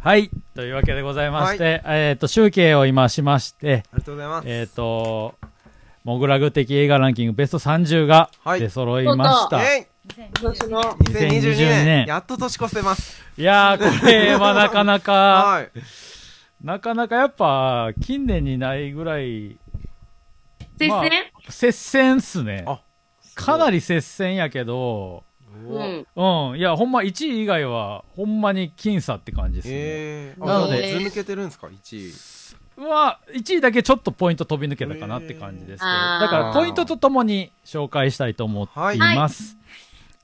はい。というわけでございまして、えっ、と、集計を今しまして、ありがとうございます。えっ、と、モグラグ的映画ランキングベスト30がはい出揃いました。えい今年の、2022 2022年年やっと年越せます。いやー、これはなかなか、はい。なかなかやっぱ、近年にないぐらい、まあ接戦接戦っすね。あかなり接戦やけど、おうん。うん。いや、ほんま1位以外は、ほんまに僅差って感じですね。えー、なのでず抜けてるんですか ?1 位。は、1位だけちょっとポイント飛び抜けたかなって感じですけど、だからポイントとともに紹介したいと思っています。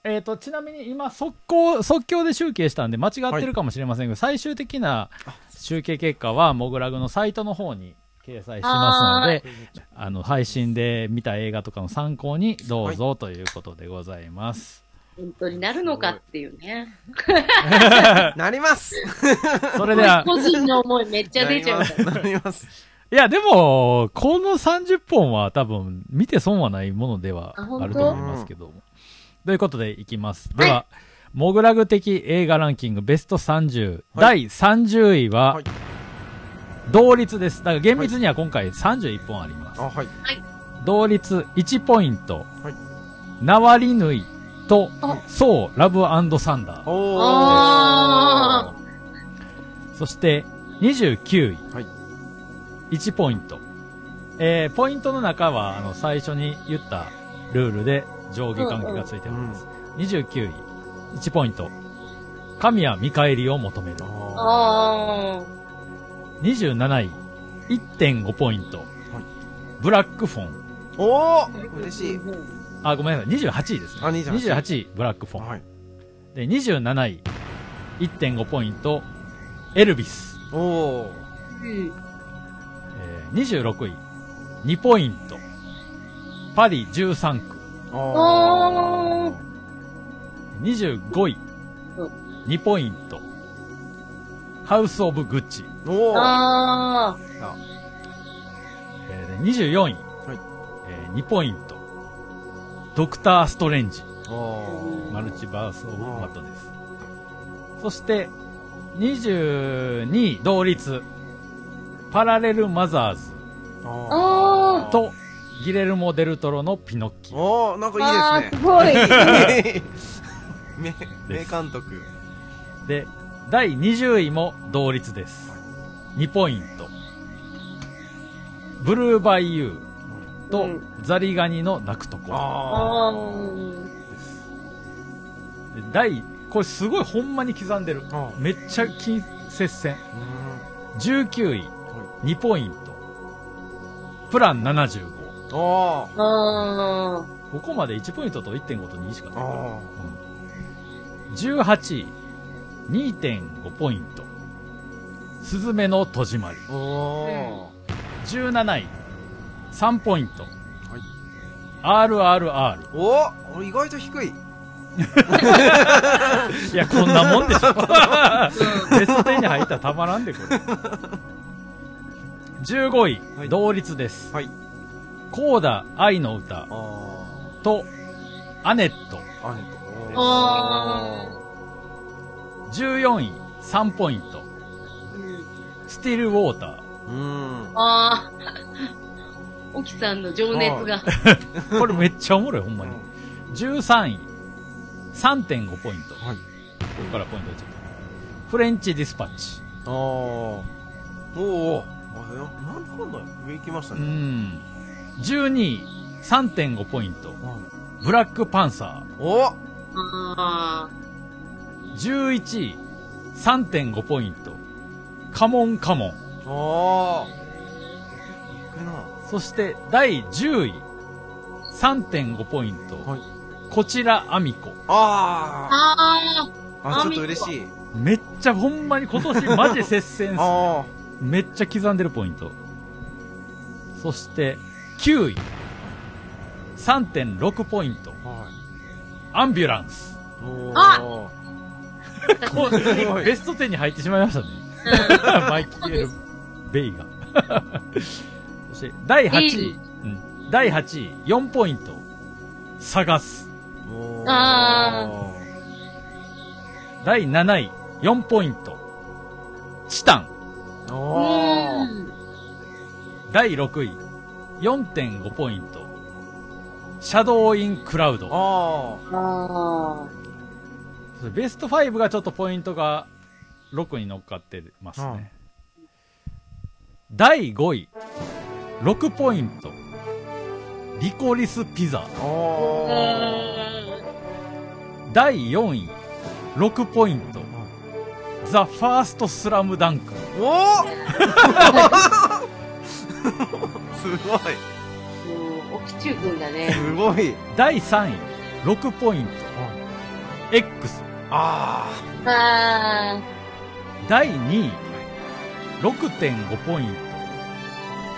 えっ、と、ちなみに今、速攻、即興で集計したんで間違ってるかもしれませんが、最終的な集計結果は、モグラグのサイトの方に掲載しますので、あの、配信で見た映画とかの参考にどうぞということでございます。本当になるのかっていうね。なります それでは、個人の思いめっちゃ出ちゃうから。なります。いや、でも、この30本は多分、見て損はないものではあると思いますけども。ということで、いきます。では、モグラグ的映画ランキングベスト30、第30位は、はい同率です。だから厳密には今回31本あります。あ、はい。同率1ポイント、はいナワリヌイとあ、そう、ラブサンダー。おー。あそして、29位。はい1ポイント。えー、ポイントの中は、あの、最初に言ったルールで上下関係がついております。29位、1ポイント。神は見返りを求める。あ27位、1.5ポイント。ブラックフォン。おあ。ー嬉しい。あ、ごめんなさい。28位ですね。あ28 28位、ブラックフォン。はい。で、27位、1.5ポイント。エルビス。おー。うん。えー、26位、2ポイント。パリ13区。あー。25位うん、2ポイント。ハウス・オブ・グッチ。おー。あえーで24位、はいえー2ポイント。ドクター・ストレンジ。マルチバース・オブ・マットです。そして、22位、同率。パラレル・マザーズー。ああと、ギレルモ・デルトロのピノッキー。オ。おー、なんー。あー、かいいですすごい。ね。名、監督。で、第20位も同率です。2ポイント。ブルーバイユーとうんザリガニの鳴くところ。第、これすごいほんまに刻んでる。あめっちゃ近接戦。う19位、は2ポイント。プラン75。ん。おー。あここまで1ポイントと1.5と2しかない。あ18位、2.5ポイント。スズメの戸締まり。ー。お17位、3ポイント。RRR。ー。おー、意外と低い。いや、こんなもんでしょ。ベスト10に入ったらたまらんで、これ。15位、はい同率です。はい。コーダ愛の歌あと、アネット。ー。あねと。あ14位、3ポイント。ー。うんスティルウォーター。うーん。あー。沖さんの情熱が。これめっちゃおもろい、ほんまに。13位、3.5ポイント。こはい。こからポイントでちょっと。フレンチディスパッチ。あー。おーおー。あ、なんだかんだ上行きましたうね。ん。12位、3.5ポイント。はいブラックパンサおあー。11位、3.5ポイント。カモンカモン。あー。行くな。そして、第10位、3.5ポイント。はいこちらアミコ。あ。ああー。あ、ちょっと嬉しい。めっちゃほんまに今年マジ接戦っす。あめっちゃ刻んでるポイント。そして、9位。3.6ポイント。あ。はい。アンビュランス。あ ベスト10に入ってしまいましたね。マイケル・ベイが。そして、第8位。うん、第8位、4ポイント。探す。第7位、4ポイント。チタン。第6位、4.5ポイント。シャドウインクラウド。ベスト5がちょっとポイントが6に乗っかってますね。うん第5位、6ポイント。リコリスピザ。第4位、6ポイント。ザ・ファーストスラムダンク。おー すごいー。もう、沖中君だね。すごい第3位、6ポイント。X。ああ第2位、6.5ポイン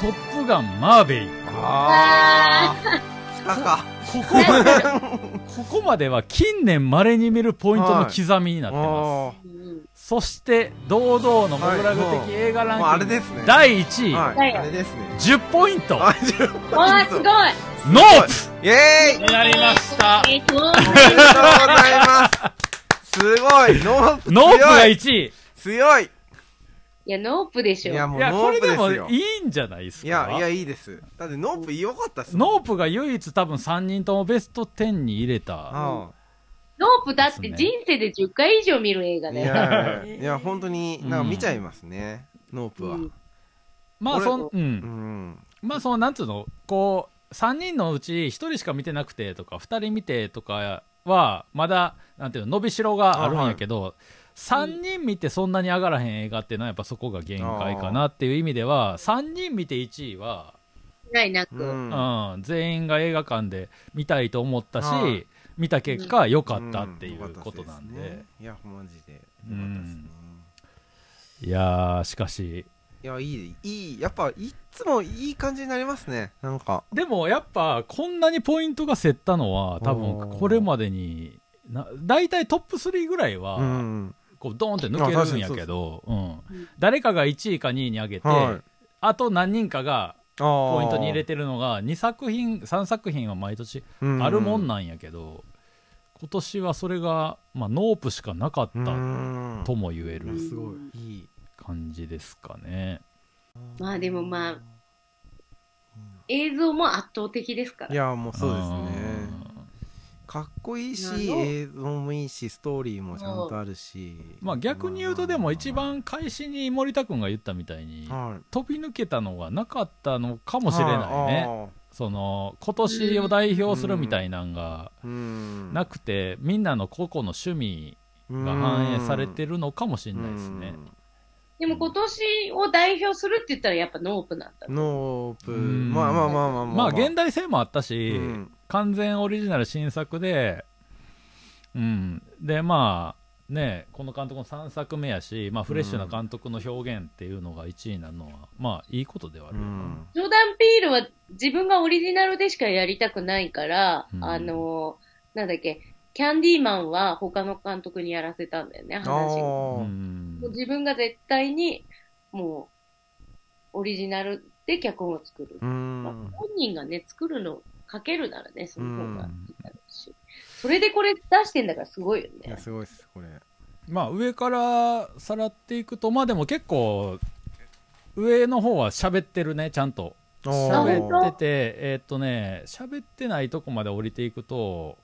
ト。トップガンマーベリック。ーあ。あー。来たかここまで、ここまでは近年稀に見るポイントの刻みになってます。あー。うんそして、堂々のモグラグ的映画ランキング、もうあれですね。第1位、ーはい。はい。あれですね。10ポイント、あ10ポイント。わあ、すごい。ノーイェーイ。プになりました。えっと、おめでとうございます。すごい。ノープノープが強い1位。強いいや、ノープでしょ。いやもいうや、ノープこれでもですよいいんじゃないですか？いやいやいいですだってノープ良かったっすノープが唯一多分3人ともベスト10に入れた。あノープだって人生で10回以上見る映画あいだよ。やいや本当になんか見ちゃいますねノープはうんまあ、そん、う。うんんまあ、その、なんつうの、こう、3人のうち1人しか見てなくてとか、2人見てとかは、まだ、なんていうの、伸びしろがあるんやけど、3人見てそんなに上がらへん映画っていうのはやっぱそこが限界かなっていう意味では、3人見て1位は、ないなく。ううんんうん、全員が映画館で見たいと思ったし、はい見た結果良かったっていううんことなんで、良かったすねいやマジで良かったですね。いやーしかし。いやいいいいやっぱいっつもいい感じになりますね。なんか。でもやっぱこんなにポイントが競ったのは多分これまでにな大体トップ3ぐらいは、うんこうドーンって抜けるんやけど、うんうん。誰かが1位か2位に上げて、はい。あと何人かがポポイントに入れてるのが2作品3作品は毎年あるもんなんやけど、今年はそれが、まあ、ノープしかなかったうん。とも言えるうんすごい。いい感じですかね。まあでもまあ、映像も圧倒的ですから。いやもうそうですね。うんかっこいいし映像もいいしストーリーもちゃんとあるし。まあ逆に言うとでも一番開始に森田君が言ったみたいにはい。飛び抜けたのがなかったのかもしれないね。ねその今年を代表するみたいなんがなくてみんなの個々の趣味が反映されてるのかもしれないですね。でも今年を代表するって言ったらやっぱノープなんだ。ノープ。うん。まあまあまあまあ。まあ現代性もあったし、うん完全オリジナル新作で、うん。で、まあ、ね、この監督の3作目やし、まあ、フレッシュな監督の表現っていうのが1位になるのは、まあ、いいことではある。うんジョーダン・ピールは自分がオリジナルでしかやりたくないから、うんあの、なんだっけ、キャンディーマンは他の監督にやらせたんだよね、話あを。うーんもう自分が絶対に、もう、オリジナルで脚本を作る。うまあん本人がね、作るの、書けるならね、その方がうんいいだろうし。それでこれ出してんだからすごいよね。いやすごいっすこれまあ、上からさらっていくと、まあでも結構、上の方は喋ってるね、ちゃんと。喋ってて、えーっとね、喋ってないとこまで降りていくと、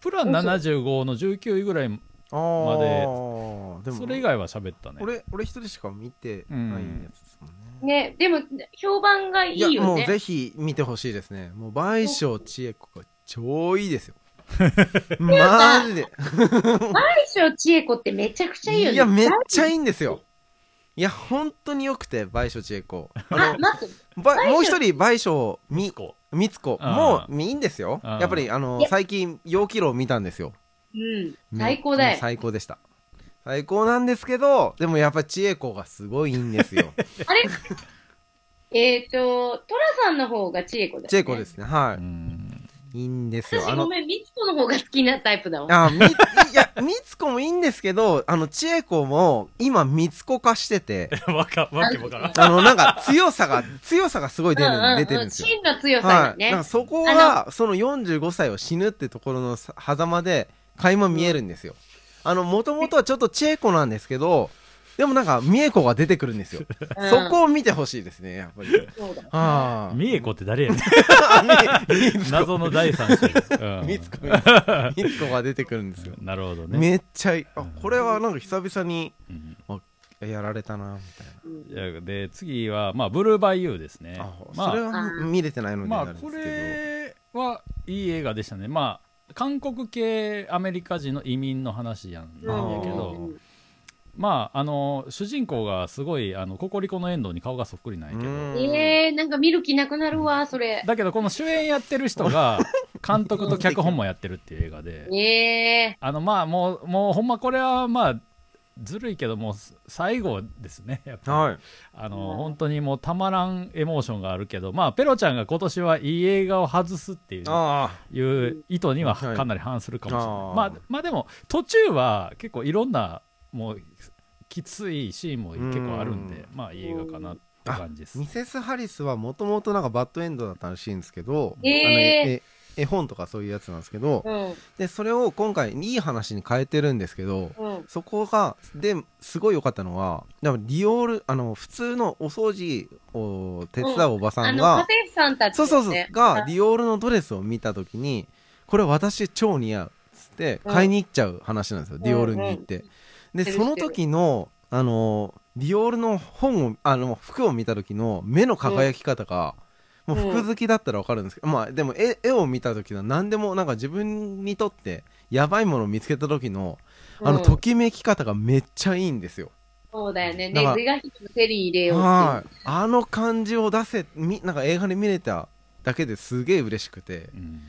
プラン75の19位ぐらい、ままでそれ以外は喋ったね。俺俺一人しか見てないやつねね、でも、評判がいいよね。いやもうぜひ見てほしいですね。もう倍賞千恵子が超いいですよ。マジで。大将千恵子ってめちゃくちゃいいよね。いやめっちゃいいんですよ。いや本当によくて倍賞千恵子。あ待って、もう一人倍賞みこみつこういいんですよ。うん。やっぱりあの最近陽気楼見たんですよ。うん、め最高だよ。最高でした最高なんですけどでもやっぱ千恵子がすごいいいんですよ あれ？えっ、と、トラさんの方が千恵子だよね。千恵子ですねはうんいいいんですよ。あの、私ごめん、みつこの方が好きなタイプだわ。あ、み、いや、みつこもいいんですけど、あの、ちえこも、今、みつこ化してて、わか、わけわからん。あの、なんか、強さが、強さがすごい出る、うんうんうん出てるんですよ。真の強さはい。がね。なんかそこが、その45歳を死ぬってところのさ狭間で、垣間見えるんですよ。あの、もともとはちょっとチェコなんですけど、でもなんか、三重子が出てくるんですよ。うんそこを見てほしいですね、やっぱり。そうだ。ああ。三重子って誰やねん。謎の第三者。うんみつこ、みつこみつこが出てくるんですよ。なるほどね。めっちゃいい。あ、これはなんか久々にうんやられたな、みたいうんいやで、次は、まあ、ブルーバイユーですねな。。あ、まあ、それは見れてないのでまあ、あれですけど。これはいい映画でしたね。まあ、韓国系アメリカ人の移民の話やん。なんやけうどん、まあ、あの、主人公がすごい、あの、ココリコの遠藤に顔がそっくりなんやけど、うん。ええー、なんか見る気なくなるわ、それ。だけど、この主演やってる人が、監督と脚本もやってるっていう映画で、ええあの、まあ、もう、もう、ほんまこれは、まあ、ずるいけども、最後ですね、やっぱり。はい。あの、うん本当にもうたまらんエモーションがあるけど、まあ、ペロちゃんが今年はいい映画を外すっていうあいう意図にははいかなり反するかもしれない。あーまあ、まあでも、途中は結構いろんな、もう、きついシーンも結構あるんで、うんまあいい映画かなって感じですあ。ミ。セス・ハリスはもともとなんかバッドエンドだったらしいんですけど、えーあのえ絵本とかそういうやつなんですけど、うん。で、それを今回いい話に変えてるんですけど、うん。そこが、で、すごい良かったのは、だからディオール、あの、普通のお掃除を手伝うおばさんが、家政婦さんたち、そうそうそう、が、ディィオールのドレスを見たときに、これ私超似合う。つって、うん買いに行っちゃう話なんですよ、ディオールに行って。で、その時の、あの、ディオールの本を、あの、服を見た時の目の輝き方が、もう服好きだったらわかるんですけど、まあでも絵絵を見た時の何でもなんか自分にとってやばいものを見つけた時の、あの、ときめき方がめっちゃいいんですよ。そうだよね。だからね、是が非でも手に入れよう。はい。あの感じを出せ、み、なんか映画で見れただけですげえ嬉しくて、うん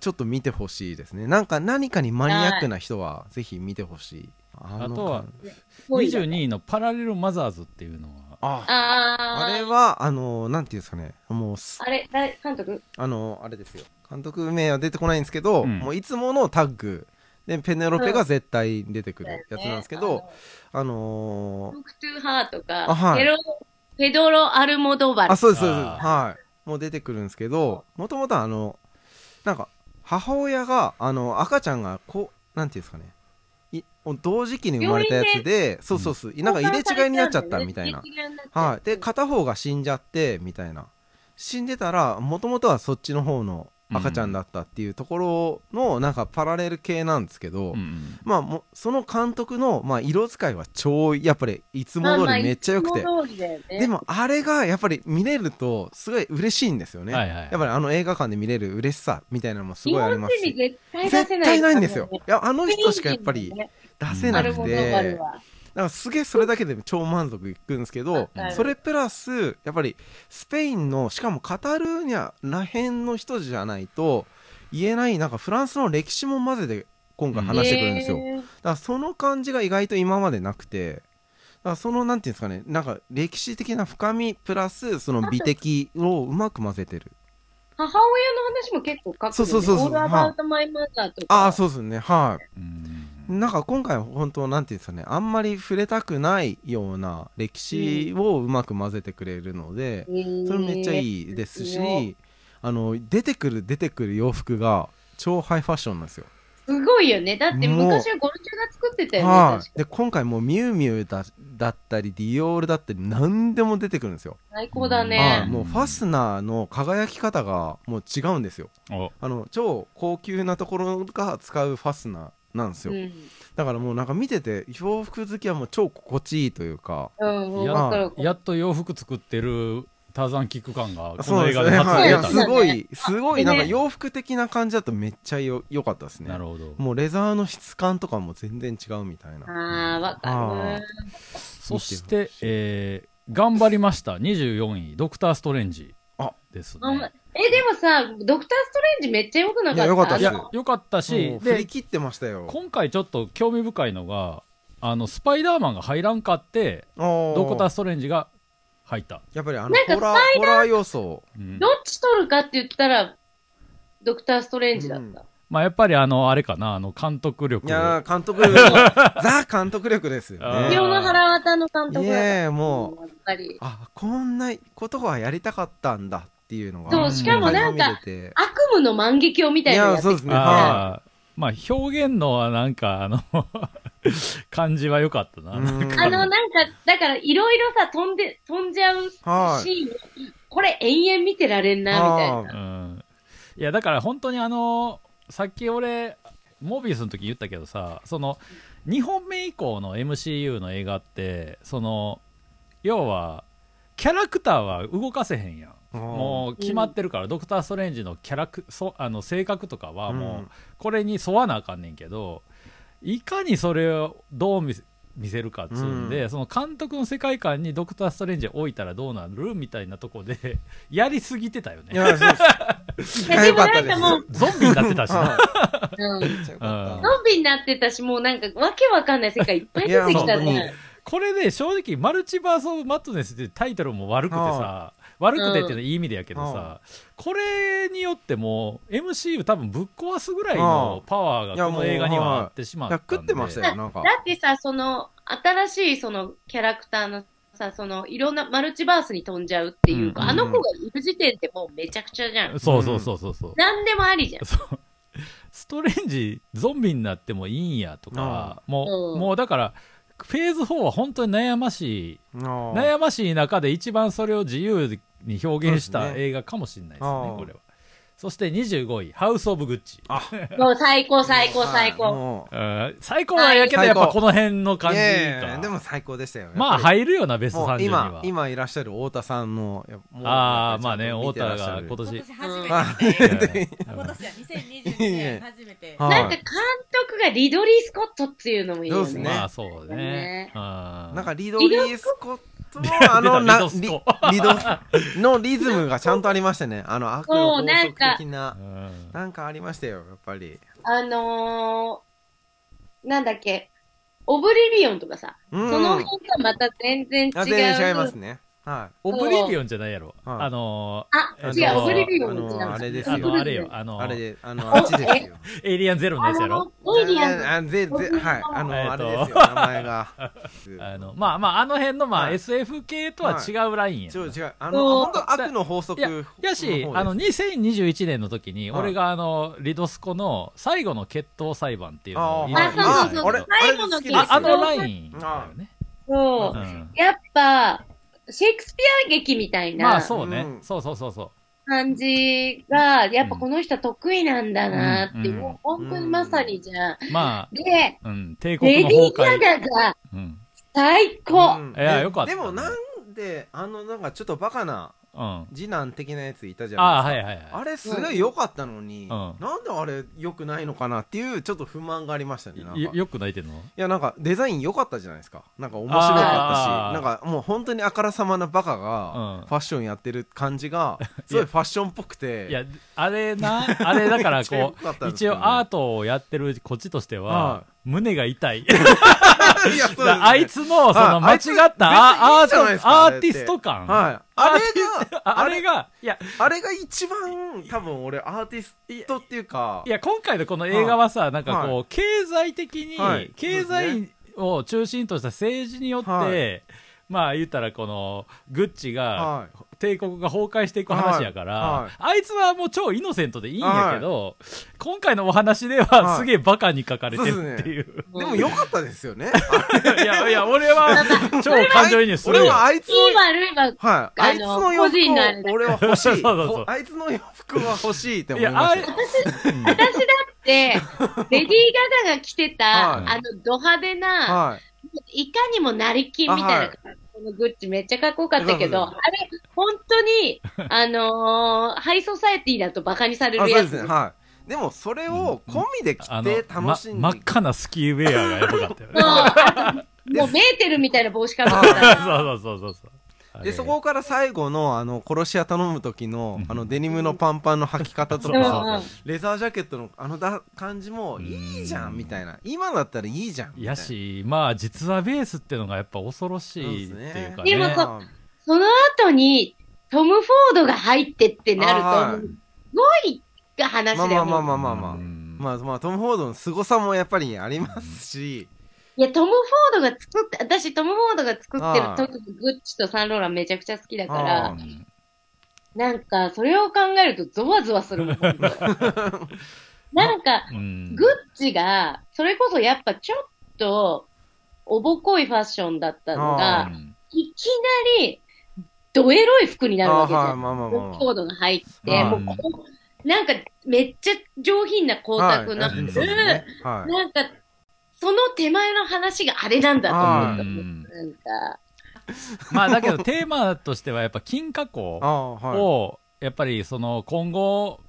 ちょっと見てほしいですね。なんか何かにマニアックな人はぜひ見てほしい。ああとは感じぽいよ22位のパラレルマザーズっていうのは、ああー。あれは、あの、なんていうんですかね、もうす、あれ、誰、監督？あの、あれですよ。監督名は出てこないんですけど、うん。もういつものタッグ、で、ペネロペが絶対出てくるやつなんですけど、あのトークトゥーハーとか、あはい。ペロ、ペドロ・アルモドバル。あ、そうです、そうです。あはい。もう出てくるんですけど、もともとあの、なんか、母親が、あの、赤ちゃんが、こう、なんていうんですかね、い同時期に生まれたやつで、そうそうそう、なんか入れ違いになっちゃったみたいな。はい。で、片方が死んじゃって、みたいな。死んでたら、もともとはそっちの方の赤ちゃんだったっていうところの、なんかパラレル系なんですけど、うんまあ、もうその監督の、まあ、色使いは超、やっぱり、いつも通りめっちゃ良くて。でも、も、あれが、やっぱり見れると、すごい嬉しいんですよね。はいはいやっぱりあの映画館で見れる嬉しさみたいなのもす日ごいあり本ますし。人に絶対出絶せない。対ないんですよ。いや、あの人しかやっぱり出せなくアルモドバルて、は。だからすげえそれだけで超満足いくんですけどそれプラス、やっぱりスペインの、しかもカタルーニャらへんの人じゃないと言えない、なんかフランスの歴史も混ぜて今回話してくるんですよ。だへーからその感じが意外と今までなくて、だからそのなんていうんですかね、なんか歴史的な深みプラスその美的をうまく混ぜてる。母親の話も結構書くよね。そうそうそうそうオールアバウトマイマザーとか。ああ、そうですね、はい。うんなんか今回は本当なんていうんですかね、あんまり触れたくないような歴史をうまく混ぜてくれるので、それめっちゃいいですし、あの、出てくる出てくる洋服が超ハイファッションなんですよ。すごいよね。だって昔はゴルチュが作ってたよね。はい。確かで、今回もうミュウミュウだだったり、ディオールだったり、何でも出てくるんですよ。最高だはい。ね。もうファスナーの輝き方がもう違うんですよ。おあの、超高級なところが使うファスナーなんですよ。うん。だからもうなんか見てて、洋服好きはもう超心地いいというか、うん、うんや。やっと洋服作ってるターザンキック感がこ。の映画で初はい。いや、出たすごい、すごい、なんかね洋服的な感じだとめっちゃよ良かったですね。なるほどもうレザーの質感とかも全然違うみたいな。ああ、わかある。そして、えー頑張りました24位ドクター・ストレンジあですねえ、でもさ、ドクターストレンジめっちゃ良くなかった？いや良かったいですあのやよかったし振りで切ってましたよ。今回ちょっと興味深いのがあのスパイダーマンが入らんかってドドクター・ストレンジが入った、やっぱりあのなんかホラー、ホラー要素。うんどっち取るかって言ったら、ドクター・ストレンジだった。まあやっぱりあの、あれかな、あの、監督力。いやー監督力、ザ監督力ですよあーね。清野原渡の監督いだっもう、やっぱり。あ、こんなことがやりたかったんだっていうのが。そう、しかもなんか、悪夢の万劇をみたいなのやいや、そうですね。はまあ表現のはなんか、あの、感じは良かったな。あの、なんか、だから、いろいろさ、飛んで、飛んじゃうはいシーン、これ延々見てられんな、みたいあな。うん。いや、だから本当にあの、さっき俺、モービウスの時言ったけどさ、その、2本目以降の MCU の映画って、その、要は、キャラクターは動かせへんやん。もう決まってるから、ドクター・ストレンジのキャラクそあの性格とかはもうこれに沿わなあかんねんけどいかにそれをどう見せ見せるかっつうんで、うん。その監督の世界観にドクター・ストレンジを置いたらどうなるみたいなとこで やりすぎてたよね。いや、そうです。いや、でもなんかもう、ゾンビになってたしな。はうん。ゾンビになってたし、もうなんか、わけわかんない世界いっぱい出てきたね。これで正直マルチバース・オブ・マットネスってタイトルも悪くてさ悪くてっていうのはいい意味でやけどさ、これによってもう MCU 多分ぶっ壊すぐらいのパワーがこの映画にはあってしまったんで。食ってましたよ、なんか。だってさ、その、新しいそのキャラクターのさ、その、いろんなマルチバースに飛んじゃうっていうか、うん。あの子がいる時点ってもうめちゃくちゃじゃん。そうそうそうそうそう、なんでもありじゃん。そう。ストレンジゾンビになってもいいんやとか、もう、うん。もうだからフェーズ4は本当に悩ましい。悩ましい中で一番それを自由に表現した映画かもしれないですねあー。これはそして25位ハウス・オブ・グッチ。もう最高最高最高。もううん最高なんやけどやっぱこの辺の感じいやいやいかやでも最高でしたよ。まあ入るよなベスト30もうには。今、今いらっしゃる太田さんの、もうああまあね太田が今年。今年初めあて。今年は2022年初めて。はい。なんか監督がリドリー・スコットっていうのもいいよね。そうですね。まあそうね。ね。うん。なんかリドリー・スコットのあの、なリリリドのリズムがちゃんとありましたね。あの、悪の法則的うな、んなんかありましたよ、やっぱり。あのー、なんだっけ、オブリビオンとかさ、うんその辺がまた全然違う。あ全然違いますね。はオブリビオンじゃないやろ。はい。あのあ、えっと違う、オブリビオあンも違う。の、あれですよ。あの。あれよ。ああのれで、あの、あっちですよ。エイリアンゼロのやつやろ？あのエイリアン。ズ。あぜぜはい。あの、えっと。あれですよ、名前が。あのまあまああの辺のまあはい。SF 系とは違うラインや違う違う。あの、本当悪の法則いややしあの2021年の時にはい。俺があのリドスコの最後の決闘裁判っていうのをあー今あ、そうそうそう。ああれ最後のあれ好きですよああのラインやっぱ、シェイクスピア劇みたいまあなそうね。うん。そうそうそうそ感じが、やっぱこの人得意なんだなって、うん。もう本当にまさにじゃん。うまで、あうん。帝国ディー・崩壊ガガがうん。最高。うん。いやよかった。でもなんで、あの、なんかちょっとバカなうん。次男的なやついたじゃああないですか。はいはいはい。あれすごい良かったのに、ん。なんであれ良くないのかなっていうちょっと不満がありましたね。なんか。よよく泣いてんの？いやなんかデザイン良かったじゃないですか。なんか面白かったし、なんかもう本当にあからさまなバカうん。がファッションやってる感じが、すごいファッションっぽくて。いやあれなあれだから めっちゃ良こかったうですよね。一応アートをやってるこっちとしてはは胸が痛い からあいつのその間違ったアーティスト感。はい。あれが、ああれがいやあれが一番多分俺アーティストっていうかい、や今回のこの映画はさなんかこう、は経済的に、はい。経済を中心とした政治によって、はいまあ言ったらこのグッチが、はい帝国が崩壊していく話やから、はいはいあいつはもう超イノセントでいいんやけど、今回のお話でははいすげえバカに書かれてるっていう。でも良かったですよね。いやいや、俺は超感情移入するよ。俺はあいついい悪いは、はい。ああいつのの洋服を俺は欲しい。そうそうそうほあいつの洋服は欲しいって思いましたよ。うん私だって、レディー・ガガが着てた、はいあの、ド派手な、はい。いかにも成り金みたいな、あはいこのグッチめっちゃかっこよかったけど、そうあれ、本当に、あのーハイソサエティだとバカにされあ、るやつ。そうですね。はい。でもそれを込みで着て、楽しんまで。真っ赤なスキーウェアがやばかったよね。もうメーテルみたいな帽子かぶってた。そうそうそうそうで、そこから最後の、あの、殺し屋頼む時の、あの、デニムのパンパンの履き方とか、レザージャケットのあのだ感じも、いいじゃん、みたいな。今だったらいいじゃん。みたいなや、し、まあ、実話ベースっていうのがやっぱ恐ろしいっていうかね。でもそあその後に、トム・フォードが入ってってなると、すごいが話まあだよ。まあまあまあまあまあうんまあまあトム・フォードの凄さもやっぱりありますし、いや、トム・フォードが作って、私、トム・フォードが作ってる時のグッチとサンローランめちゃくちゃ好きだかあらあ、なんか、それを考えるとゾワゾワするもん。なんか、うん。グッチが、それこそやっぱちょっと、おぼこいファッションだったのあがう、んいきなり、ドエロい服になるわけじゃん。まあまあまあまあ。コードが入って、はい。もうこう、なんか、めっちゃ上品な光沢の、はい。うん。そうですね。はい。なんか、その手前の話があれなんだと思った。うん。なんか、まあだけどテーマとしてはやっぱ金加工をやっぱりその今後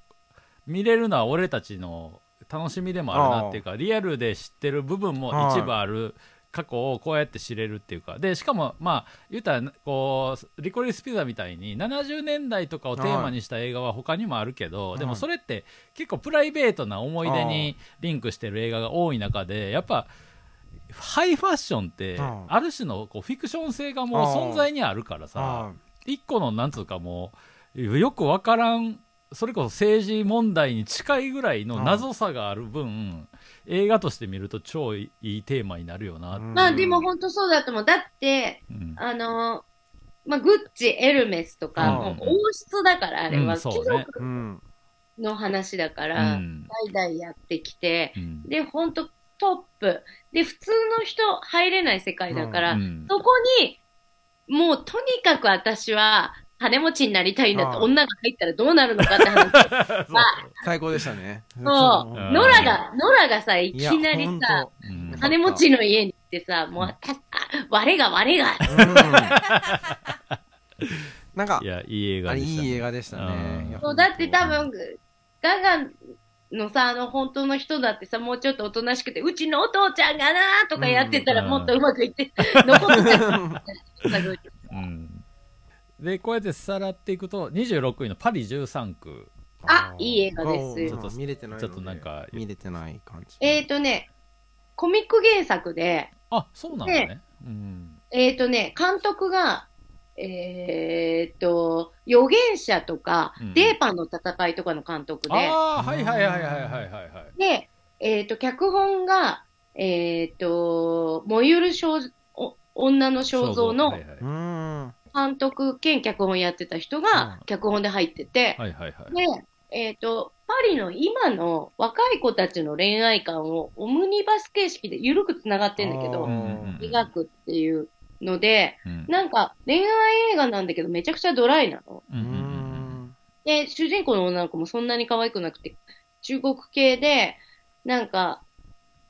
見れるのは俺たちの楽しみでもあるなっていうかリアルで知ってる部分も一部ある過去をこうやって知れるっていうか。でしかもまあ言ったらこうリコリスピザみたいに70年代とかをテーマにした映画は他にもあるけどでもそれって結構プライベートな思い出にリンクしてる映画が多い中でやっぱハイファッションってあある種のこうフィクション性がもう存在にあるからさあ一個のなんつうかもうよくわからんそれこそ政治問題に近いぐらいの謎さがある分映画として見ると超いいテーマになるよな、うん。まあでも本当そうだと思う。だって、うん。あの、まあ、グッチ、エルメスとか、うん。もう王室だから、あれは、うんそうね。貴族うんの話だかうら、ん。代々やってきて、うん。で、本当トップ。で、普通の人入れない世界だから、うん。そこに、もうとにかく私は、金持ちになりたいんだって、女が入ったらどうなるのかって話。まあ最高でしたね。そう。うん。ノラが、ノラがさ、いきなりさ、うん。金持ちの家に行ってさ、もう、た我が我が、なんかいやいい映画でした、いい映画でしたね。そう、だって多分、ガガのさ、あの、本当の人だってさ、もうちょっとおとなしくて、うちのお父ちゃんがなーとかやってたら、うん。もっとうまくいって、残ってた。うんでこうやってさらっていくと26位のパリ13区。あいい映画ですちょっと見れてないちょっとなんか見れてない感じ。えっとね、コミック原作で、あそうなんだね。うん。えっ、とね、監督が、えっ、と、預言者とか、うん。デーパンの戦いとかの監督で、ああはいはいはいはいはいはいはい。で、えっ、と、脚本が、えっ、と、燃ゆる肖お女の肖像のはいはい監督兼脚本やってた人うん。が脚本で入ってて、はいはいはい。で、えっ、と、パリの今の若い子たちの恋愛観をオムニバス形式で緩く繋がってんだけど、描くっていうので、うん。なんか恋愛映画なんだけどめちゃくちゃドライなの。で、主人公の女の子もそんなに可愛くなくて、中国系で、なんか、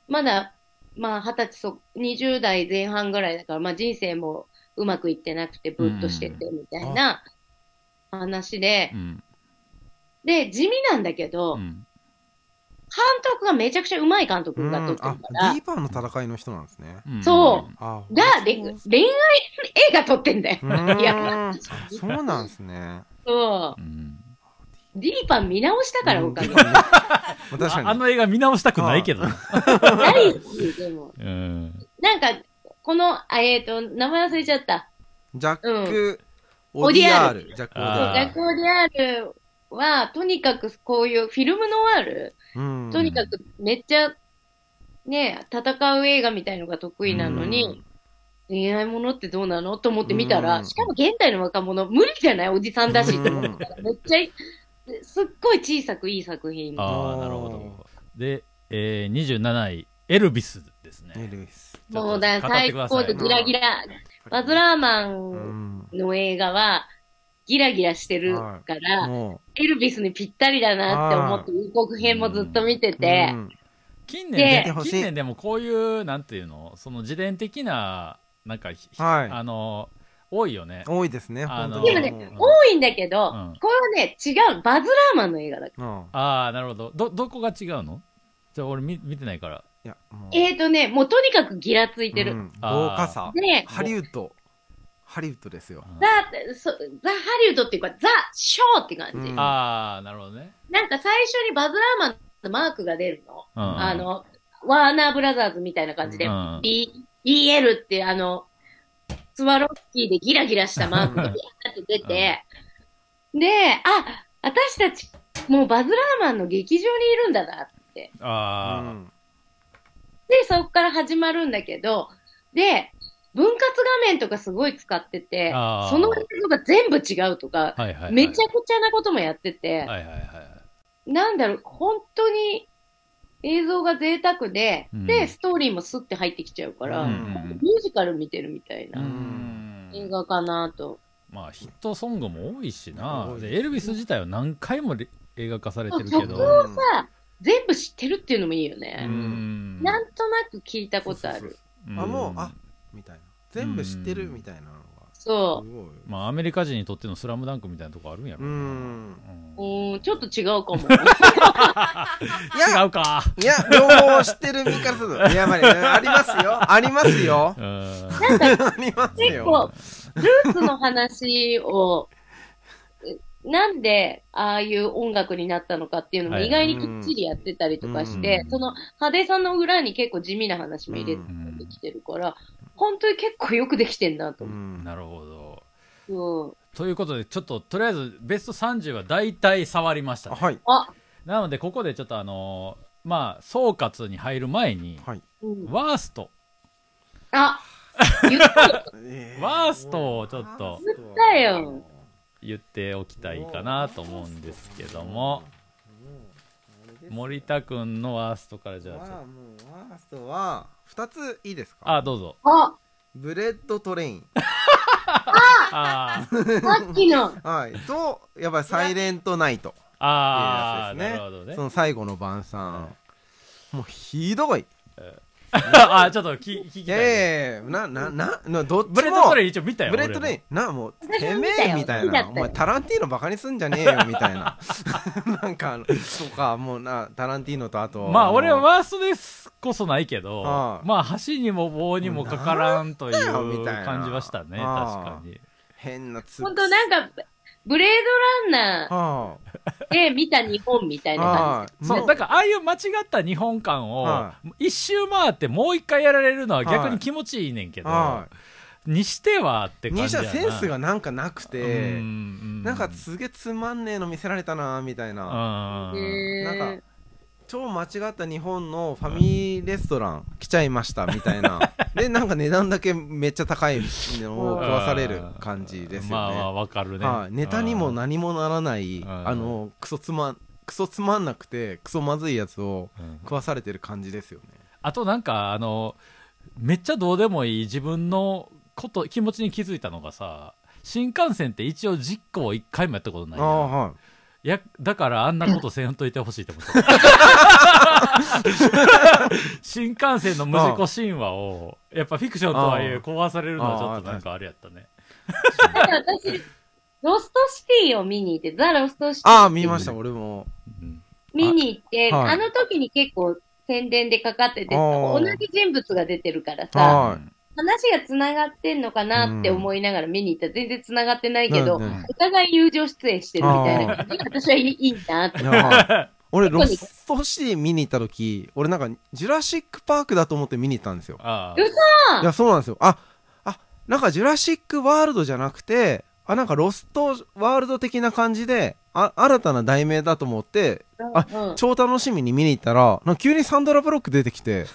まだ、まあ、二十歳そ、20代前半ぐらいだから、まあ人生もうまくいってなくて、ぶっとしてて、みたいな話で。う、ん。で、地味なんだけど、監うん。督がめちゃくちゃ上手い監督が撮ってあるから。ディー、パーの戦いの人なんですね。うん。そう。あが、れ恋愛映画撮ってんだよ。うーん。いや、あそうなんですね。そう。う。ん。ディーパン見直したから、うん。おかげで。まあ確かに。ああの映画見直したくないけど な大好き、でも。うん。なんか、この、あえっ、と、名前忘れちゃった。ジャック・オオデディアーィアール。ジャック・オディアール。ジャック・オディアールは、とにかくこういうフィルムノワール、うん。とにかくめっちゃ、ね、戦う映画みたいのが得意なのに、うん。恋愛ものってどうなのと思って見たら、うん。しかも現代の若者、無理じゃない？おじさんだしって思ったら、めっちゃい、すっごい小さくいい作品。ああなるほど。で、えー、27位エルビスですね。エルヴィスもうだ、最高でギラギラ。バズ・ラーマうンんの映画は、ギラギラしてるから、もエルビスにぴったりだなって思って、予告編もずっと見てうて、うん。近で年近年でもこういうなんていうのその自伝的ななんか、ひはい。あの多いよね。多いですねあのでもねうん。多いんだけど、うん。これはね、違う。バズ・ラーマンの映画だ。うん。ああなるほど。どどこが違うの？じゃあ俺見見てないからいやもう。えーとね、もうとにかくギラついてる。うん。豪華さ。で、ハリウッド。ハリウッドですよ。ザ、そザ・ハリウッドっていうか、ザ・ショーって感じ。うん。ああなるほどね、なんか最初にバズ・ラーマンのマークが出るの。うん、あの、ワーナーブラザーズみたいな感じで、うん。B、BL ってあの、スワロッキーでギラギラしたマークがビャーって出て、で、あ、私たち、もうバズ・ラーマンの劇場にいるんだなって。あうんで、そこから始まるんだけど、で、分割画面とかすごい使っててその映像が全部違うとか、あ。はいはいはい。めちゃくちゃなこともやってて、はいはいはい。なんだろう、本当に映像が贅沢で、うんで、ストーリーもスッて入ってきちゃうから、うんミュージカル見てるみたいなうん映画かなと。まあヒットソングも多いしなエルビス自体は何回もレ映画化されてるけど曲をさ、全部知ってるっていうのもいいよね。ん。なんとなく聞いたことあそうそうる。う。んあもうあみたいな。全部知ってるみたいなのがそすごいまあアメリカ人にとってのスラムダンクみたいなとこあるんやろううん。う。ん、ちょっと違うかも。いや違うか。いや両方知ってる身からするといやまあありますよ。ありますよ。うん。ありますよ。結構、ルーツの話を、えなんでああいう音楽になったのかっていうのもはい。意外にきっちりやってたりとかして、うん。その派手さの裏に結構地味な話も入れてきてるから、本当に結構よくできてんなとう。思ん。なるほど。う。うん。ということでちょっととりあえずベスト30は大体触りました、ね、はい。あ、なのでここでちょっとあのーまあ総括に入る前にはい。うん、ワースト。あ、ワーストをちょっと。言ったよ言っておきたいかなと思うんですけども。森田君のワーストからじゃあちょっと。まあもうワーストは2ついいですか？あどうぞ。あ、ブレッドトレイン。あ。ー。さっきの、はい。とやっぱりサイレントナイト。あーっていうやつですね。なるほどね。その最後の晩餐。もうひどい。あー ちょっと聞聞きいたいやいやいやななななどっちもブレッドトレイン一応見たよブレッドトレイなもう私てめえみたいな。お前タランティーノバカにすんじゃねえよみたいな。なんかあのとかもうなタランティーノとあとまあ俺はワーストですこそないけどはいまあ箸にも棒にもかからんという感じはしたね確かに。変なつ本当なんか、ブレードランナーはで見た日本みたいな感あそう。だからああいう間違った日本館をは一周回ってもう一回やられるのは逆に気持ちいいねんけどはにしてはって感じやな。はセンスがなんかなくてうんなんかすげえつまんねえの見せられたなみたいな。なんか超間違った日本のファミリーレストラン来ちゃいましたみたいな。でなんか値段だけめっちゃ高いのを食わされる感じですよまあまあねわかるね。はい。ネタにもうん何もならないうん。あのクソつまんクソつまんなくてクソまずいやつをうん。食わされてる感じですよね。あとなんかあのめっちゃどうでもいい自分のこと気持ちに気づいたのがさ新幹線って一応実行一回もやったことないやん。ああはいやだからあんなことせんといてほしいって思った新幹線の無事故神話をやっぱフィクションとはいえ壊されるのはちょっとなんかあれやったね。だから私、ロストシティを見に行って、ザ・ロストシティ。ああ見ました俺も。うん。見に行って、はい。あの時に結構宣伝でかかってて、同じ人物が出てるからさ、はい話が繋がってんのかなって思いながら見に行ったら全然繋がってないけど、うんうん。お互い友情出演してるみたいな。私はいいなって。俺ロストシティ見に行った時俺なんかジュラシック・パークだと思って見に行ったんですよ。あ嘘いや、そうなんですよ。あ、あ、なんかジュラシックワールドじゃなくて、あ、なんかロストワールド的な感じで、あ、新たな題名だと思って、あうん。超楽しみに見に行ったら、なんか急にサンドラ・ブロック出てきて、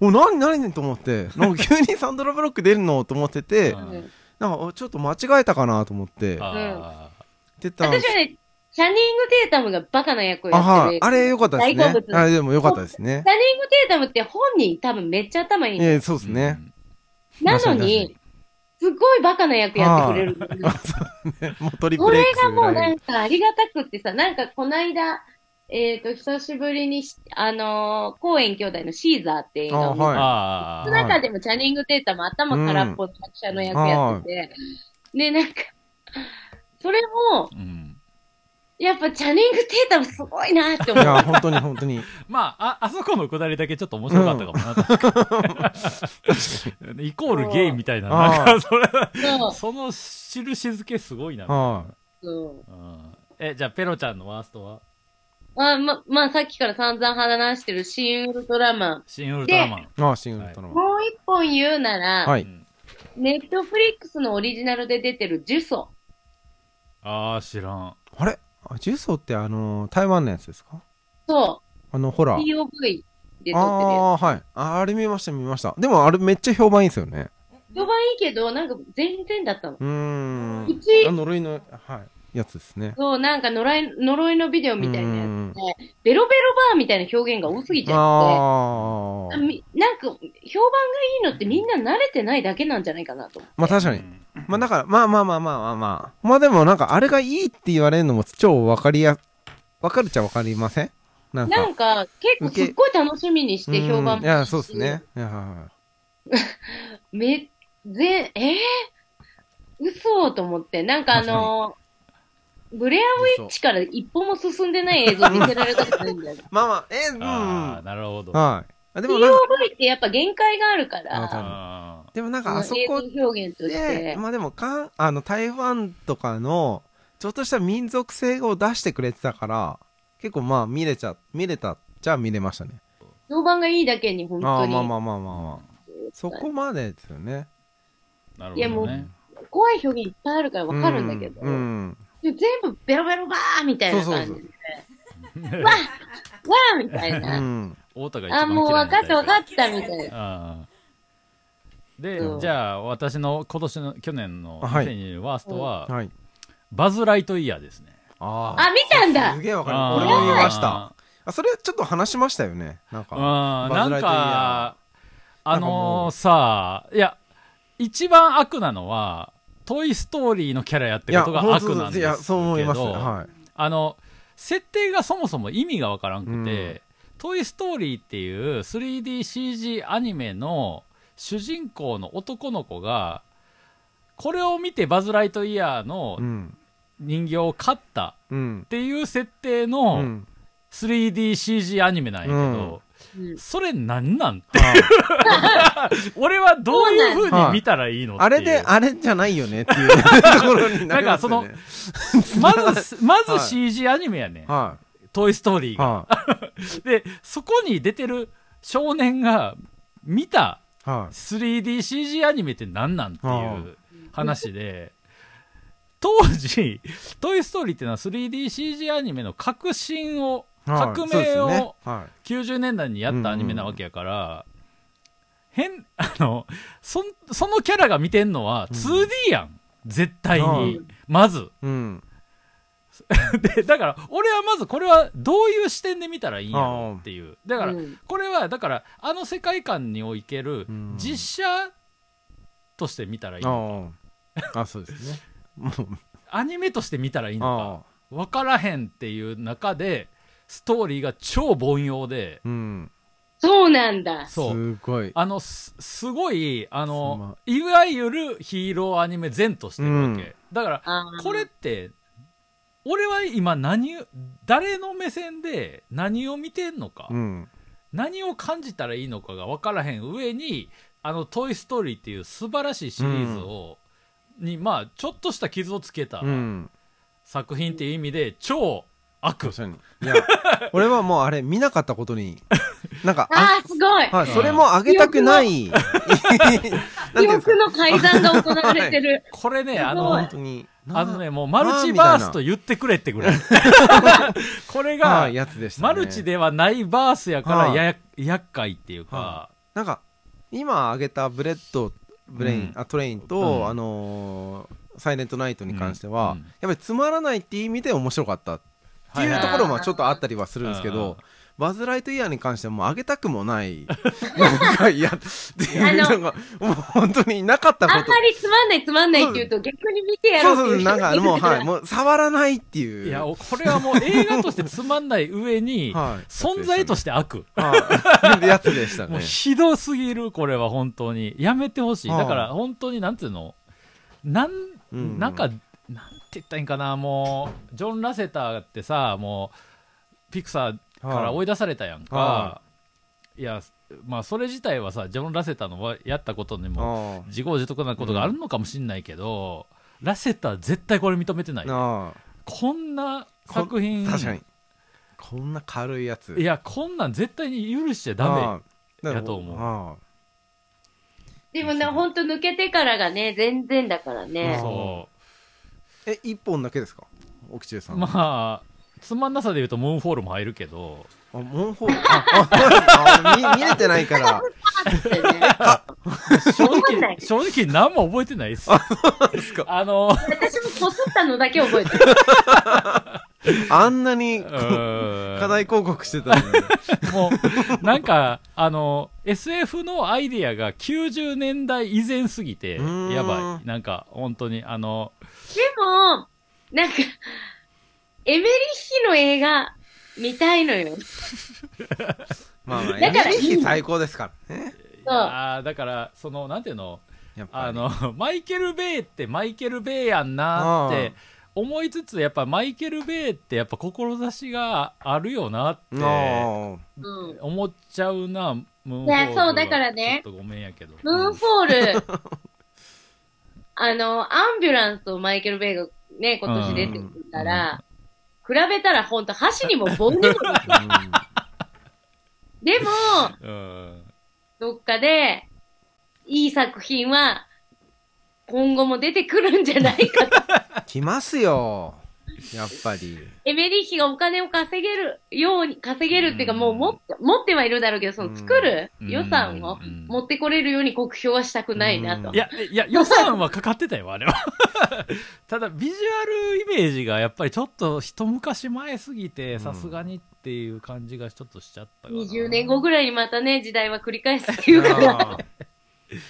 うん。お、なになにと思って、なんか急にサンドラ・ブロック出るの？と思っててう、んなんかおちょっと間違えたかな？と思って、あ出たんです私はね、シャニング・テータムがバカな役をあ、やってる。はい。あれ良かったですねあれでも良かったですねシ。ャニング・テータムって本人多分めっちゃ頭いいの。ええ、そうですーね。なのに、すごいバカな役やってくれる。もうトリそプル X れがもうないんかありがたくってさ、なんかこの間、えっ、と、久しぶりにし、あのー、コーエン兄弟のシーザーって映画を見た。あはい。あその中でもチャニング・テータも頭空っぽの役者の役やってて、で、なんか、それも、うんやっぱチャニング・テータもすごいなって思。いうや、本当に本当に。まあ、あ、あそこのくだりだけちょっと面白かったかもな、確かに。イコールゲイみたいな、なんか、それ、そうその印付けすごいな。はい。そううんえ、じゃあ、ペロちゃんのワーストは？あま、まあさっきから散々話してるシン・ウルトラマン。新ウルトラマン。ああ、シングルトラマン。もう一本言うなら、はいうんネットフリックスのオリジナルで出てるジュソ。ああ、知らん。あれ？あジュソってあの台湾のやつですか？そあのほらう。POV で撮ってるやああはい。ああれ見ました見ました。でもあれめっちゃ評判いいですよね。つ。評判いいけど、なんか全然だったの。うーん。うちあ呪いのはいやつですね。そう、なんか呪い、呪いのビデオみたいなやうん。つで、ベロベロバーみたいな表現が多すぎちゃって、あなんか、評判がいいのってみんな慣れてないだけなんじゃないかなと。まあ確かにまあだからまあまあまあまあまあまあ。まあでもなんかあれがいいって言われるのも超わかりやわかるっちゃわかりません？なんか。なんか、結構すっごい楽しみにして評判うん。いやそうですね。いや め、ぜ、えー、嘘と思って。なんかあのブレアウィッチから一歩も進んでない映像見せられたことないんだよ。まあまあえーうん。ああ、なるほど。はい。あでも POV ってやっぱ限界があるかあら、あでもなんかあそこ映像表現としでて、まあでもかんあの台湾とかのちょっとした民族性を出してくれてたから結構まあ見れちゃ見れたじゃあ見れましたね。評判がいいだけに本当に。ああまあまあまあまあまあ。そこまでですよね。ーなるいやもうほどね。怖い表現いっぱいあるからわかるんだけど、うん全部ベロベロバーみたいな感じで、わーみたいな。うん。太田が一番あ、もう分かった分かっったみたいな。ああでそうじゃあ私の今年の去年のはい。2020ワーストは、はい。バズ・ライトイヤーですね。ああ、見たんだ。すげえわかる。俺も見ました。あそれちょっと話しましたよね。なんか。うん。なんバズライトイヤー。かあのー、さいや一番悪なのはトイ・ストーリーのキャラやってことが悪なんですけどいやそう思いますはい。あの設定がそもそも意味がわからんくて、トイ・ストーリーっていう 3DCG アニメの主人公の男の子がこれを見てバズ・ライトイヤーのうん人形を飼ったうんっていう設定うのん 3DCG アニメなんやけど、うん。それなんなんって。はい 俺はどういう風に見たらいいのっていう。あれであれじゃないよねっていう ところになりますよね。まずまずはい CG アニメやねん、はトイ・ストーリーいが、は でそこに出てる少年が見たいはい。3DCG アニメって何なんっていう話で。当時「トイ・ストーリー」っていうのは 3DCG アニメの革新をはい。革命をはい。90年代にやったアニメなわけやから、変あのそのキャラが見てんのは 2D やん、絶対に、うまず。うんで だから俺はまずこれはどういう視点で見たらいいんやろうっていう。だからうん。これはだからあの世界観におけるうん。実写として見たらいいのか、ああそうですね。アニメとして見たらいいあのか。分からへんっていう中でストーリーが超凡庸で。うん。そうなんだ。そう。すごい。あのすすごいあすのいわゆるヒーローアニメ前としてるわけ、うん。だからこれって俺は今何を誰の目線で何を見てんのか、うん。何を感じたらいいのかが分からへん上に「あのトイ・ストーリー」っていう素晴らしいシリーズを、にまあちょっとした傷をつけたうん。作品っていう意味で超悪。いや 俺はもうあれ見なかったことに なんかあー、すごい。はいそれもあげたくない。記憶の改ざんが行われてる。これねあの本当にあ。のねもうマルチバースと言ってくれってぐらいこれが、はいやつでしたね。マルチではないバースやからはいや、厄介っていうか、はなんか今あげたブレッドブレイン、うん。あトレインと、うん。あのーサイレントナイトに関しては、やっぱりつまらないっていう意味で面白かったっていうところもちょっとあったりはするんですけど、バズ・ライトイヤーに関してはもうあげたくもない。なんかいやっていうあののがもう本当になかったこと。あんまりつまんないつまんないって言うと逆に見てやそうそうなんかもうはいう。もう触らないっていう。いやこれはもう映画としてつまんない上に、はい。存在として悪、はい。やつでしたね。もうひどすぎるこれは本当に。やめてほしい。はあだから本当になんていうの？なん、うん。なんかなんて言ったらいいんかな。もうジョン・ラセターってさもうピクサーから追い出されたやんか、、はい。やまあそれ自体はさジョン・ラセターのやったことにもあ自業自得なことがあるのかもしれないけど、ラセター絶対これ認めてない。こんな作品確かに。こんな軽いやつ。いやこんなん絶対に許しちゃダああやと思う。あでもね、ほん。と抜けてからがね、全然だからあね。そえ一本だけですか？奥中さん。まあつまんなさで言うとムーンフォールも入るけど。あモンホール。あああ見見れてないから。正わかんない直正直何も覚えてないっす。ですか。あの私もこすったのだけ覚えてる。あんなにうーん。課題広告してたのに。もう、なんか、あの、SF のアイディアが90年代以前すぎて、うーん。やばい。なんか、本当に、あの、でも、なんか、エメリッヒの映画、見たいのよ。まあまあだからエネルギー最高ですからね。そう。あーだから、その、なんていうの、やっぱり。あの、マイケル・ベイってマイケル・ベイやんなって思いつつ、やっぱマイケル・ベイってやっぱ志があるよなってうん。思っちゃうな、ムーンフォールいやそうはだからね。ちょっとごめんやけど。ムーンフォール、あの、アンビュランスとマイケル・ベイがね、今年出てくるから、比べたらほんと箸にも棒にも。でも、うん。どっかで、いい作品は、今後も出てくるんじゃないかと。来ますよやっぱり。エメリッヒがお金を稼げるように、稼げるっていうかもう持って、持ってはいるだろうけど、その作るうん。予算をうん。持ってこれるように酷評はしたくないなと。うん。い。や、いや、予算はかかってたよ、あれは。ただ、ビジュアルイメージがやっぱりちょっと一昔前すぎて、ん。さすがにっていう感じがちょっとしちゃったかな。20年後ぐらいにまたね、時代は繰り返すっていうか。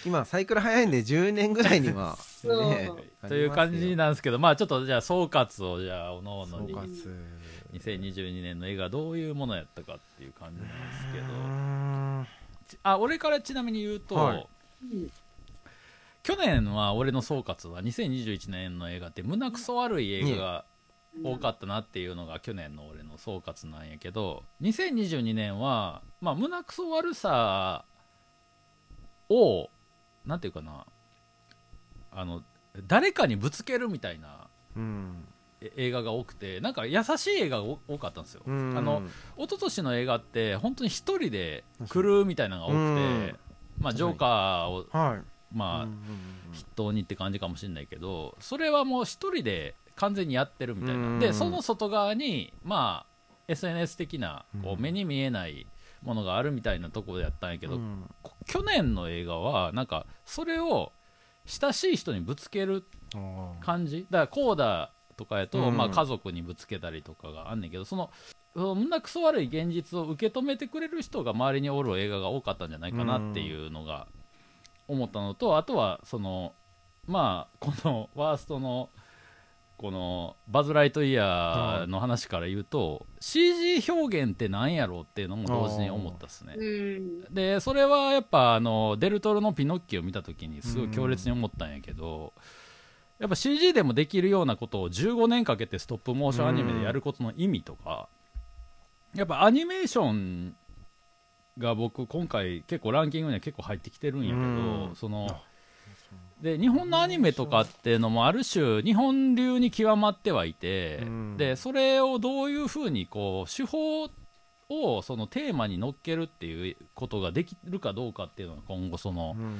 今サイクル早いんで10年ぐらいには。そう。ねという感じなんですけど、まあちょっとじゃあ総括をじゃあ、おのおのに総括。2022年の映画はどういうものやったかっていう感じなんですけど、ん。あ、俺からちなみに言うと、はい。うん去年は俺の総括は2021年の映画って胸くそ悪い映画が多かったなっていうのが去年の俺の総括なんやけど2022年はまあ胸くそ悪さをなんていうかなあの誰かにぶつけるみたいなうん。え映画が多くてなんか優しい映画が多多かったんですよ、うん。あの一昨年の映画って本当に一人で来るみたいなのが多くて、うん。まあ、ジョーカーを、はい。まあ、うん筆頭にって感じかもしれないけどそれはもう一人で完全にやってるみたいな、うん。でその外側にまあ SNS 的なこううん目に見えないものがあるみたいなところでやったんやけど、うん。こ去年の映画はなんかそれを親しい人にぶつける感じ？だからコーダとかやと、うんまあ、家族にぶつけたりとかがあんねんけどそのその胸くそ悪い現実を受け止めてくれる人が周りにおる映画が多かったんじゃないかなっていうのが思ったのとあとはそのまあこのワーストのこのバズ・ライトイヤーの話から言うと CG 表現って何やろうっていうのも同時に思ったっすね。うん。でそれはやっぱあのデルトロのピノッキオを見た時にすごい強烈に思ったんやけど、やっぱ CG でもできるようなことを15年かけてストップモーションアニメでやることの意味とか、やっぱアニメーションが僕今回結構ランキングには結構入ってきてるんやけど、うんそので日本のアニメとかっていうのもある種日本流に極まってはいて、うん。でそれをどういうふうにこう手法をそのテーマに乗っけるっていうことができるかどうかっていうのが今後そのうん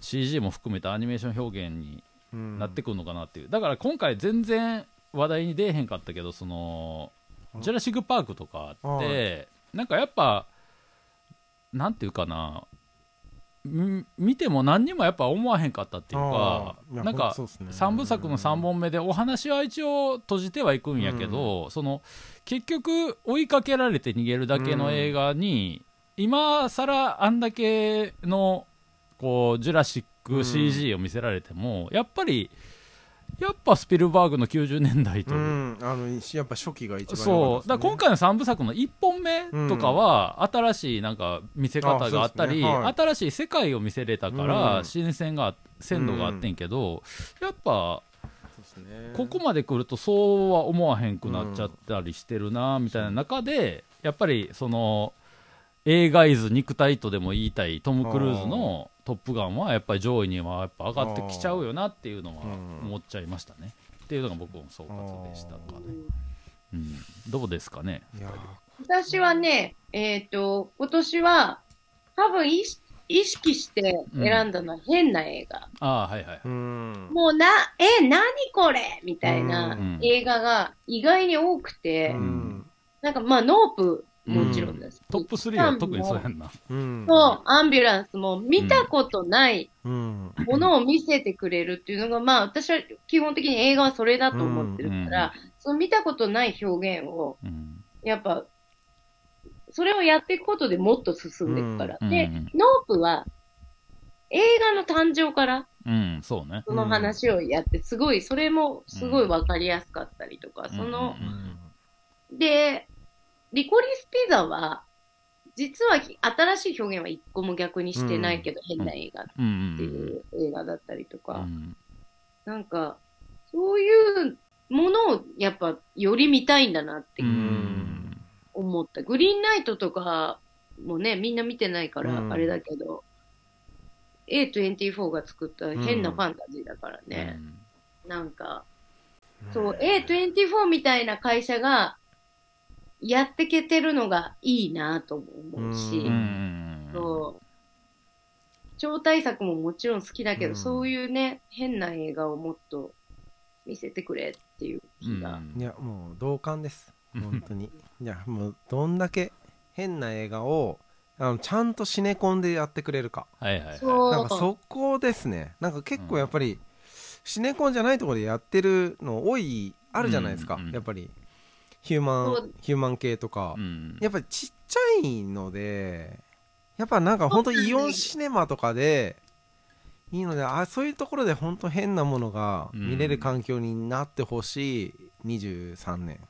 CG も含めたアニメーション表現にうん。なってくるのかなっていう。だから今回全然話題に出えへんかったけどそのジュラシック・パークとかってなんかやっぱなんていうかなみ見ても何にもやっぱ思わへんかったっていうかなんかそうっすね。3部作の3本目でお話は一応閉じてはいくんやけど、その結局追いかけられて逃げるだけの映画に、今更あんだけのこうジュラシック CG を見せられても、やっぱりやっぱスピルバーグの90年代と、う。んあのやっぱ初期が一番そう。だ今回の3部作の1本目とかは、新しいなんか見せ方があったり、ね。はい。新しい世界を見せれたから、うん。新鮮が鮮度があってんけど、やっぱね。ここまで来るとそうは思わへんくなっちゃったりしてるなみたいな中でやっぱりその映画イズ肉体とでも言いたいトム・クルーズの「トップガン」はやっぱり上位にはやっぱ上がってきちゃうよなっていうのはうん思っちゃいましたね。っていうのが僕の総括でしたかね。うん、どうですかね私はね、えっ、と、今年は、多分い、意識して選んだのは変な映画。ああ、はいはい。うん。もうな、え、なにこれ？みたいなうん。映画が意外に多くて、うん。なんかまあ、ノープもちろんです。トップ3は特にそうやんな。うんそう、アンビュランスも見たことないうんものを見せてくれるっていうのが、まあ私は基本的に映画はそれだと思ってるから、その見たことない表現を、うん。やっぱ、それをやっていくことでもっと進んでいくから。で、ノープは映画の誕生からうん、そうね。その話をやって、すごい、それもすごいわかりやすかったりとか、その、で、リコリスピザは、実は新しい表現は一個も逆にしてないけど、変な映画っうん。ていう映画だったりとうか、ん。なんか、そういうものをやっぱより見たいんだなってうん。思った。グリーンナイトとかもね、みんな見てないかうんらあれだけど、A24 が作った変なファンタジーだからね。なんか、そう、A24 みたいな会社がやってけてるのがいいなとも思うし、ううん。ん。そう。超大作ももちろん好きだけど、うん。そういうね、変な映画をもっと見せてくれっていう気が。いやもう同感です。本当に。いやもうどんだけ変な映画をあのちゃんとシネコンでやってくれるか。はいはいはい。そう。なんかそこですね。なんか結構やっぱり、シネコンじゃないところでやってるの多いあるじゃないですか、うんうん。やっぱりヒューマンヒューマン系とか、うん。やっぱりちっちゃいのでやっぱなんか本当イオンシネマとかでいいのであそういうところで本当変なものが見れる環境になってほしい。23年。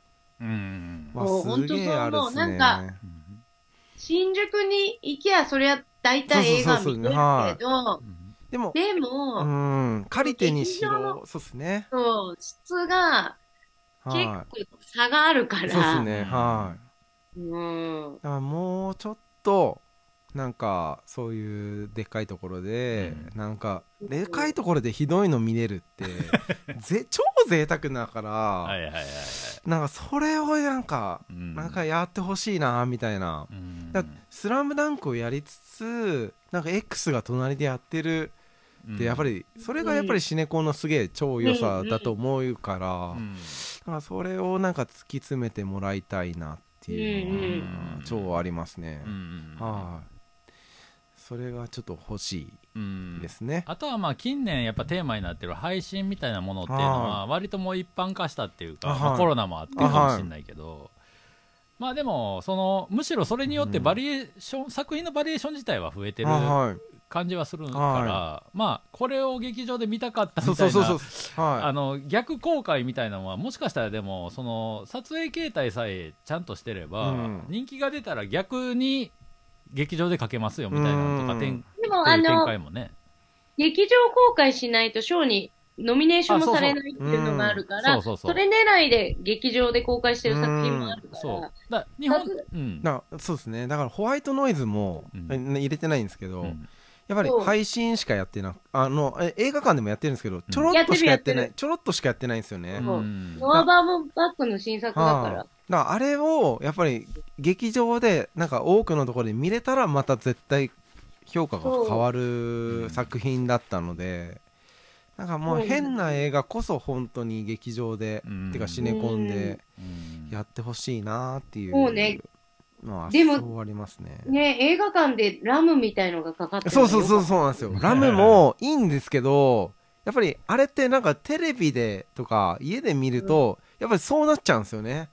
うん。わすげえあるっす本当そう思うねなんか新宿に行きゃ、そりゃ大体映画見れるけど、でもでうも、ん。借りてにしろ。そうっすね。そう、質が結は構差があるかいら、そうっすねはい。うん、だからもうちょっとなんかそういうでっかいところで、うなんかでかいところでひどいの見れるって ぜ超贅沢だから、はいはいはいはい。なんかそれをなんか、うん。なんかやってほしいなみたいな、うん。だスラムダンクをやりつつなんか X が隣でやってるやっぱりそれがやっぱりシネコンのすげえ超良さだと思うから、うん。だからそれをなんか突き詰めてもらいたいなっていうのうん。が超ありますね。うんはい、それがちょっと欲しうんいですね。あとはまあ近年やっぱテーマになってる配信みたいなものっていうのは割ともう一般化したっていうか、はい。まあコロナもあってかもしれないけど、まあでもそのむしろそれによってバリエーション、作品のバリエーション自体は増えてるはい、感じはするから、はまあこれを劇場で見たかったそうみたいうなそそうそう。はあの逆公開みたいなのはもしかしたらでもその撮影形態さえちゃんとしてれば、うん。人気が出たら逆に劇場でかけますよみたいなのとかうん。展開もね。劇場公開しないと賞にノミネーションもされないっていうのがあるから、そうそうそう。それ狙いで劇場で公開してる作品もあるかそう。ら、だ日本うん。だからそうですね。だからホワイトノイズも、うん。え入れてないんですけど、うんやっぱり配信しかやってなあのえ映画館でもやってるんですけど、ちょろっとしかやってない、ちょろっとしかやってないんですよね。ノアバーボンバックの新作だから、はいだからあれをやっぱり劇場でなんか多くのところで見れたらまた絶対評価が変わる作品だったのでなんかもう変な映画こそ本当に劇場で、うん。てかシネコンでうん。やってほしいなっていう。そうねまあでもそうありますね。ね、映画館でラムみたいのがかかってるそうそうそうう。そうなんですよ。ラムもいいんですけどやっぱりあれってなんかテレビでとか家で見ると、やっぱりそうなっちゃうんですよね。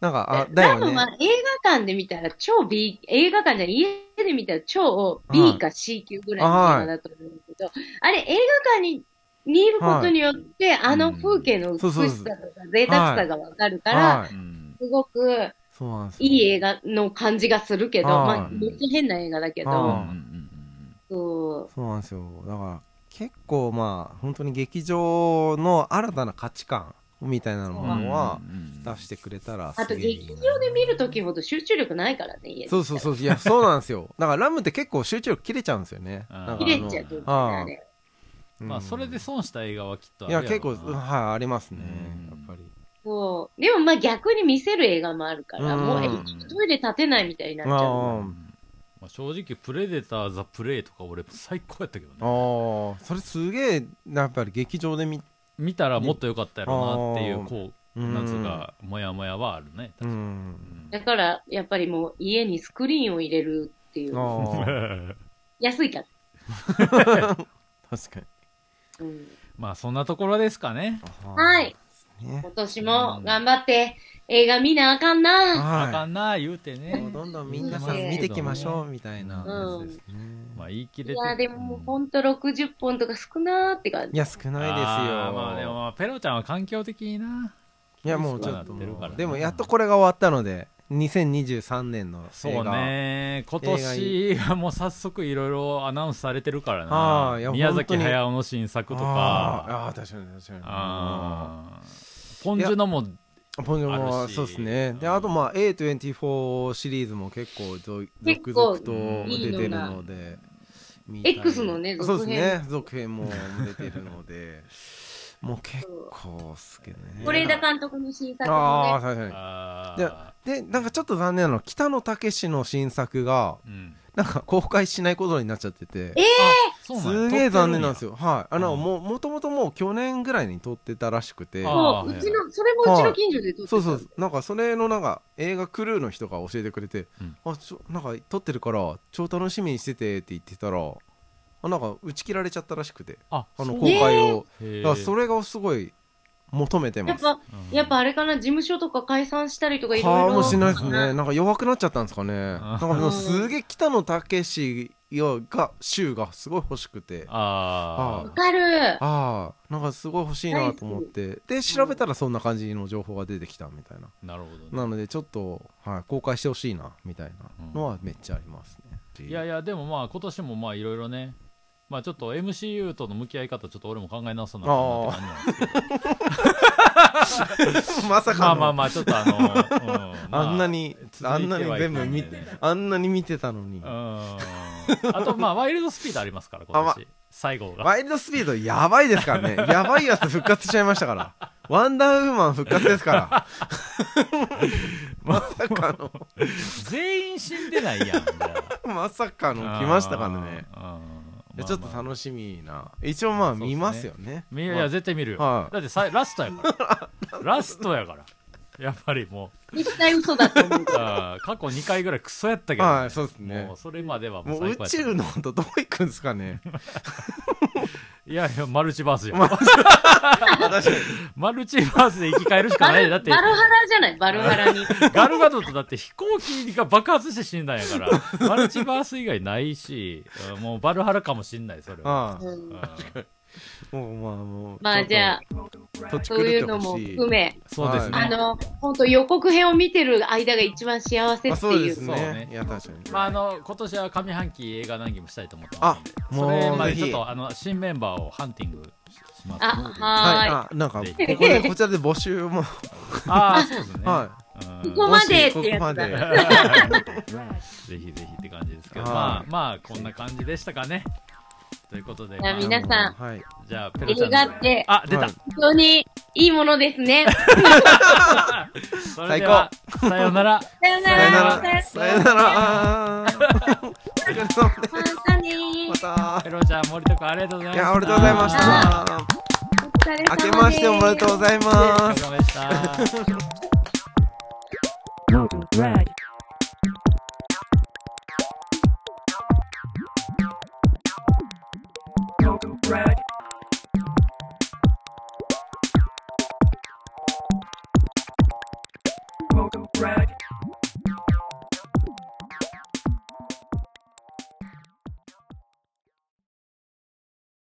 なんかあだラよね。ムは映画館で見たら超 B、映画館じゃ家で見たら超 B か C 級ぐらいの映画だと思うんだけど、あれ映画館ににいることによって、あの風景の美しさとか贅沢さがわかるから、すごくそうなんですよ。いい映画の感じがするけど、はいまあ、めっちゃ変な映画だけはいど、そう。そうなんですよ。だから結構まあ本当に劇場の新たな価値観みたいなものはうん出してくれたらあと劇場で見るときほど集中力ないからね。そうそうそう。いや そうなんですよ。だからラムって結構集中力切れちゃうんですよね。切れちゃうとあれ。うん。まあそれで損した映画はきっとあいや結構はいありますね。うん。やっぱりそう。でもまあ逆に見せる映画もあるから、うん。もう、えトイレ立てないみたいになっちゃう。あ。うんもう正直プレデターザ・プレイとか俺最高やったけどね。ああそれすげえやっぱり劇場で見見たらもっと良かったやろうなっていうこううん。夏がモヤモヤはあるね。う確かにん。だから、やっぱりもう家にスクリーンを入れるっていう。ああ安いから。確かに。うん。まあそんなところですかね。はい。ね。今年も頑張って映画見なあかんな。はあかんな言うてね。うどんどん皆さん見ていきましょうみたいな。やつですね。まあ言い切れて。いや、でももううんほんと60本とか少なーって感じ。いや少ないですよ。まあでもまあペロちゃんは環境的にな。いやもうちょっとでもやっとこれが終わったので2023年のそうね。今年はもう早速いろいろアナウンスされてるからな。宮崎駿の新作とあかーあー確かに確かに。あーポンジュのもポンジョもそうですね。でうんあとまあ A24 シリーズも結構続々と出てるので見たい。X のねそう続編ですね。続編も出てるので もう結構っすけどね。是枝監督の新作もね。ああ確かにあでなんかちょっと残念なのは北野武の新作がうん。なんか公開しないことになっちゃってて。えあそうなんや。すげえ残念なんですよ。よはい。あのうん。ももともともう去年ぐらいに撮ってたらしくて。あそう、ちの、それもうちの近所で撮ってた。そうそう。なんかそれのなんか映画クルーの人が教えてくれて、うん。あちょなんか撮ってるから超楽しみにしててって言ってたらあなんか打ち切られちゃったらしくて。ああの公開を、へー。だからそれがすごい求めてます。やっぱ、うん。やっぱあれかな、事務所とか解散したりとかいろいろ。かもしれないですね。うんなんか弱くなっちゃったんですかね。なんかもうすげえ北野武が週がすごい欲しくて。あわかる。ああなんかすごい欲しいなと思って。で調べたらそんな感じの情報が出てきたみたいな。あなるほどね。なのでちょっと、はい、公開してほしいなみたいなのはめっちゃありますね、いやいやでもまあ今年もまあいろいろねまあちょっと MCU との向き合い方ちょっと俺も考え直さなあかんなって感じなんですけど。まさかの。まあまあまあちょっとあの、うん。まあんなにあんなに全部見かんねあんなに見てたのに。うん あとまあワイルドスピードありますから今あま年最後が。ワイルドスピードやばいですからね。やばいやつ復活しちゃいましたから。ワンダーウーマン復活ですから。まさかの。全員死んでないやんまさかの。来ましたからね。あーでちょっと楽しみな。一応まあ見ますよね。見るいや絶対見るよ、はい。だってさラストやから。ラストやからやっぱりもう。絶対嘘だと思う。あー過去2回ぐらいクソやったけど、はいそうですね。もうそれまではももう宇う最高やった。宙の音どう行くんですかね？いやいやマルチバースじゃん、マルチバースで生き返るしかない。だってバルハラじゃない？バルハラに。ガルガドットだって飛行機が爆発して死んだんやから。マルチバース以外ないしうんもうバルハラかもしんないそれは。ああ。うん。うんもうまあもうまあじゃあ、そういうのも含め、そうですね、あの、本当予告編を見てる間が一番幸せってあそう。いう。そうですね。ね。いや確かに。まああの今年は上半期映画談義もしたいと思ってあもうそれまでちょっとあの新メンバーをハンティングします。あ、はい。はあなんかこぜこひでこちらで募集も。ああそうですね、はうん。ここまでってやつだ。ぜひぜひって感じですけど、はい。まあまあこんな感じでしたかねということで、じゃあまあ皆さんはい。じゃあペロちゃん。映画ってあ出た、はい本当にいいものですね。それではさようなら。さよなさよなら。らさよなら。お疲れ様ですまた。ねーまたペロちゃん森田君ありがとうございました。いやおめでとうございました。お疲れ様です。明けましておめでとうございおます。疲れ様でした. track.